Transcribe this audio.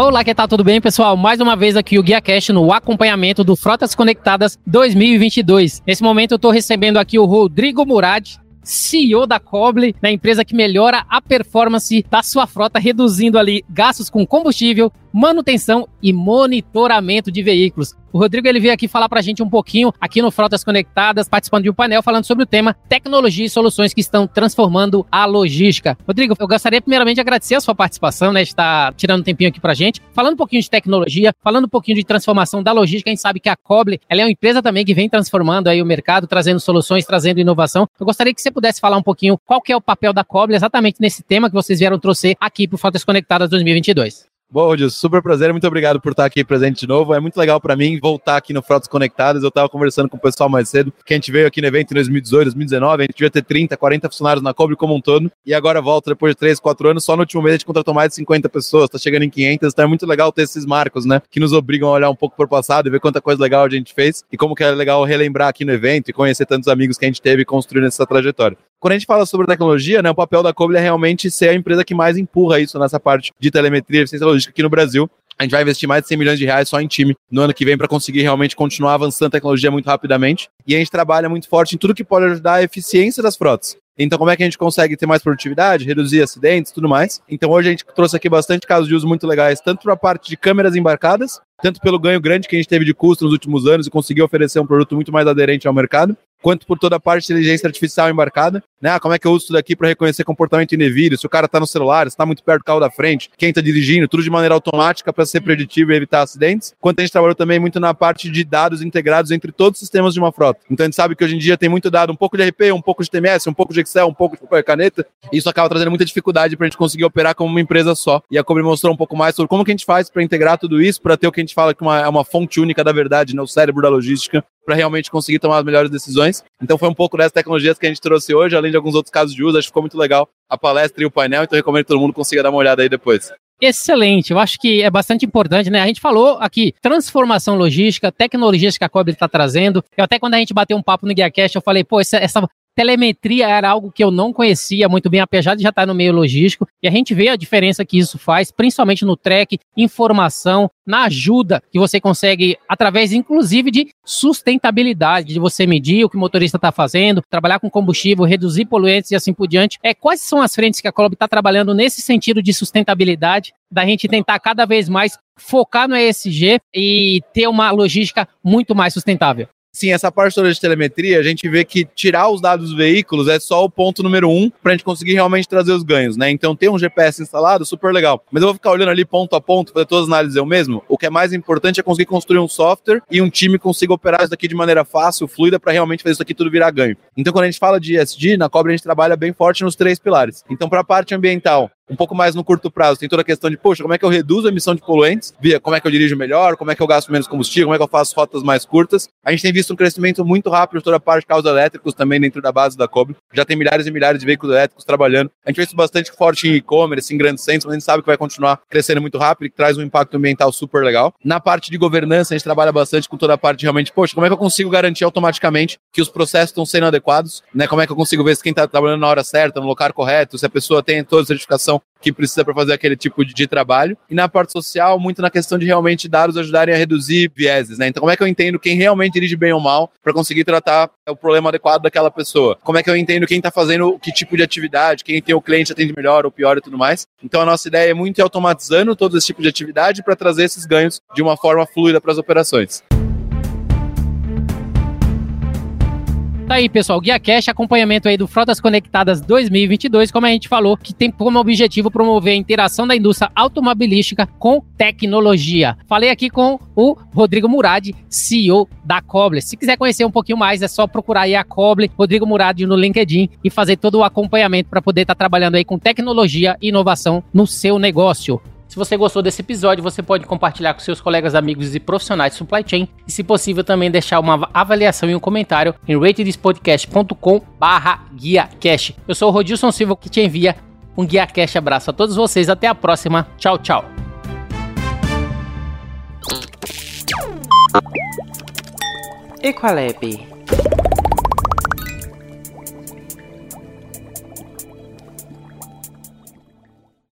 Olá, que tal? Tudo bem, pessoal? Mais uma vez aqui o Guia Cash no acompanhamento do Frotas Conectadas 2022. Nesse momento eu estou recebendo aqui o Rodrigo Murad, CEO da Coble, na empresa que melhora a performance da sua frota, reduzindo ali gastos com combustível, manutenção e monitoramento de veículos. O Rodrigo ele veio aqui falar para a gente um pouquinho aqui no Frotas Conectadas, participando de um painel falando sobre o tema tecnologia e soluções que estão transformando a logística. Rodrigo, eu gostaria primeiramente de agradecer a sua participação, né, estar tirando um tempinho aqui para a gente, falando um pouquinho de tecnologia, falando um pouquinho de transformação da logística. A gente sabe que a Coble ela é uma empresa também que vem transformando aí o mercado, trazendo soluções, trazendo inovação. Eu gostaria que você pudesse falar um pouquinho qual que é o papel da Coble exatamente nesse tema que vocês vieram trouxer aqui para o Frotas Conectadas 2022. Bom, Rodilson, super prazer, muito obrigado por estar aqui presente de novo. É muito legal para mim voltar aqui no Frotas Conectadas. Eu estava conversando com o pessoal mais cedo, que a gente veio aqui no evento em 2018, 2019, a gente devia ter 30, 40 funcionários na Cobre como um todo, e agora volta depois de 3, 4 anos, só no último mês a gente contratou mais de 50 pessoas, está chegando em 500, então é muito legal ter esses marcos, né, que nos obrigam a olhar um pouco para o passado e ver quanta coisa legal a gente fez, e como que é legal relembrar aqui no evento e conhecer tantos amigos que a gente teve construindo essa trajetória. Quando a gente fala sobre tecnologia, né, o papel da Coble é realmente ser a empresa que mais empurra isso nessa parte de telemetria eficiência logística aqui no Brasil. A gente vai investir mais de 100 milhões de reais só em time no ano que vem para conseguir realmente continuar avançando a tecnologia muito rapidamente. E a gente trabalha muito forte em tudo que pode ajudar a eficiência das frotas. Então, como é que a gente consegue ter mais produtividade, reduzir acidentes tudo mais? Então, hoje a gente trouxe aqui bastante casos de uso muito legais, tanto para a parte de câmeras embarcadas, tanto pelo ganho grande que a gente teve de custo nos últimos anos e conseguiu oferecer um produto muito mais aderente ao mercado, quanto por toda a parte de inteligência artificial embarcada, né? Ah, como é que eu uso isso daqui para reconhecer comportamento indevido, se o cara está no celular, se está muito perto do carro da frente, quem está dirigindo, tudo de maneira automática para ser preditivo e evitar acidentes. Quanto a gente trabalhou também muito na parte de dados integrados entre todos os sistemas de uma frota. Então a gente sabe que hoje em dia tem muito dado, um pouco de RP, um pouco de TMS, um pouco de Excel, um pouco de papel e caneta, e isso acaba trazendo muita dificuldade para a gente conseguir operar como uma empresa só. E a Cobre mostrou um pouco mais sobre como que a gente faz para integrar tudo isso, para ter o que a gente fala que uma, é uma fonte única da verdade, né? o cérebro da logística, para realmente conseguir tomar as melhores decisões. Então foi um pouco dessas tecnologias que a gente trouxe hoje, além de alguns outros casos de uso. Acho que ficou muito legal a palestra e o painel, então recomendo que todo mundo consiga dar uma olhada aí depois. Excelente, eu acho que é bastante importante, né? A gente falou aqui transformação logística, tecnologias que a Cobre está trazendo. Eu até quando a gente bateu um papo no GuiaCast, eu falei, pô, essa, essa telemetria era algo que eu não conhecia muito bem, apesar de já estar no meio logístico, e a gente vê a diferença que isso faz, principalmente no track, informação, na ajuda que você consegue, através, inclusive, de sustentabilidade, de você medir o que o motorista está fazendo, trabalhar com combustível, reduzir poluentes e assim por diante. É, quais são as frentes que a Colob está trabalhando nesse sentido de sustentabilidade, da gente tentar cada vez mais focar no ESG e ter uma logística muito mais sustentável? Sim, essa parte toda de telemetria, a gente vê que tirar os dados dos veículos é só o ponto número um para a gente conseguir realmente trazer os ganhos, né? Então, ter um GPS instalado, super legal. Mas eu vou ficar olhando ali ponto a ponto, fazer todas as análises eu mesmo. O que é mais importante é conseguir construir um software e um time consiga operar isso daqui de maneira fácil, fluida, para realmente fazer isso aqui tudo virar ganho. Então, quando a gente fala de ESG, na Cobra a gente trabalha bem forte nos três pilares. Então, para a parte ambiental, um pouco mais no curto prazo. Tem toda a questão de, poxa, como é que eu reduzo a emissão de poluentes? Via como é que eu dirijo melhor, como é que eu gasto menos combustível, como é que eu faço rotas mais curtas. A gente tem visto um crescimento muito rápido de toda a parte de carros elétricos também dentro da base da Cobre. Já tem milhares e milhares de veículos elétricos trabalhando. A gente vê isso bastante forte em e-commerce, em grandes centros, mas a gente sabe que vai continuar crescendo muito rápido e que traz um impacto ambiental super legal. Na parte de governança, a gente trabalha bastante com toda a parte de realmente, poxa, como é que eu consigo garantir automaticamente que os processos estão sendo adequados, né? Como é que eu consigo ver se quem está trabalhando na hora certa, no local correto, se a pessoa tem toda a certificação que precisa para fazer aquele tipo de, de, trabalho. E na parte social, muito na questão de realmente dados ajudarem a reduzir vieses, né? Então, como é que eu entendo quem realmente dirige bem ou mal para conseguir tratar o problema adequado daquela pessoa? Como é que eu entendo quem está fazendo que tipo de atividade, quem tem o cliente atende melhor ou pior e tudo mais? Então, a nossa ideia é muito ir automatizando todo esse tipo de atividade para trazer esses ganhos de uma forma fluida para as operações. Tá aí, pessoal, Guia Cash, acompanhamento aí do Frotas Conectadas 2022, como a gente falou, que tem como objetivo promover a interação da indústria automobilística com tecnologia. Falei aqui com o Rodrigo Murad, CEO da Coble. Se quiser conhecer um pouquinho mais, é só procurar aí a Coble, Rodrigo Murad no LinkedIn e fazer todo o acompanhamento para poder estar tá trabalhando aí com tecnologia e inovação no seu negócio. Se você gostou desse episódio, você pode compartilhar com seus colegas, amigos e profissionais de supply chain e, se possível, também deixar uma avaliação e um comentário em ratedspodcast.com barra guiacast. Eu sou o Rodilson Silva que te envia um Guia Cash. Abraço a todos vocês, até a próxima. Tchau, tchau. Equalab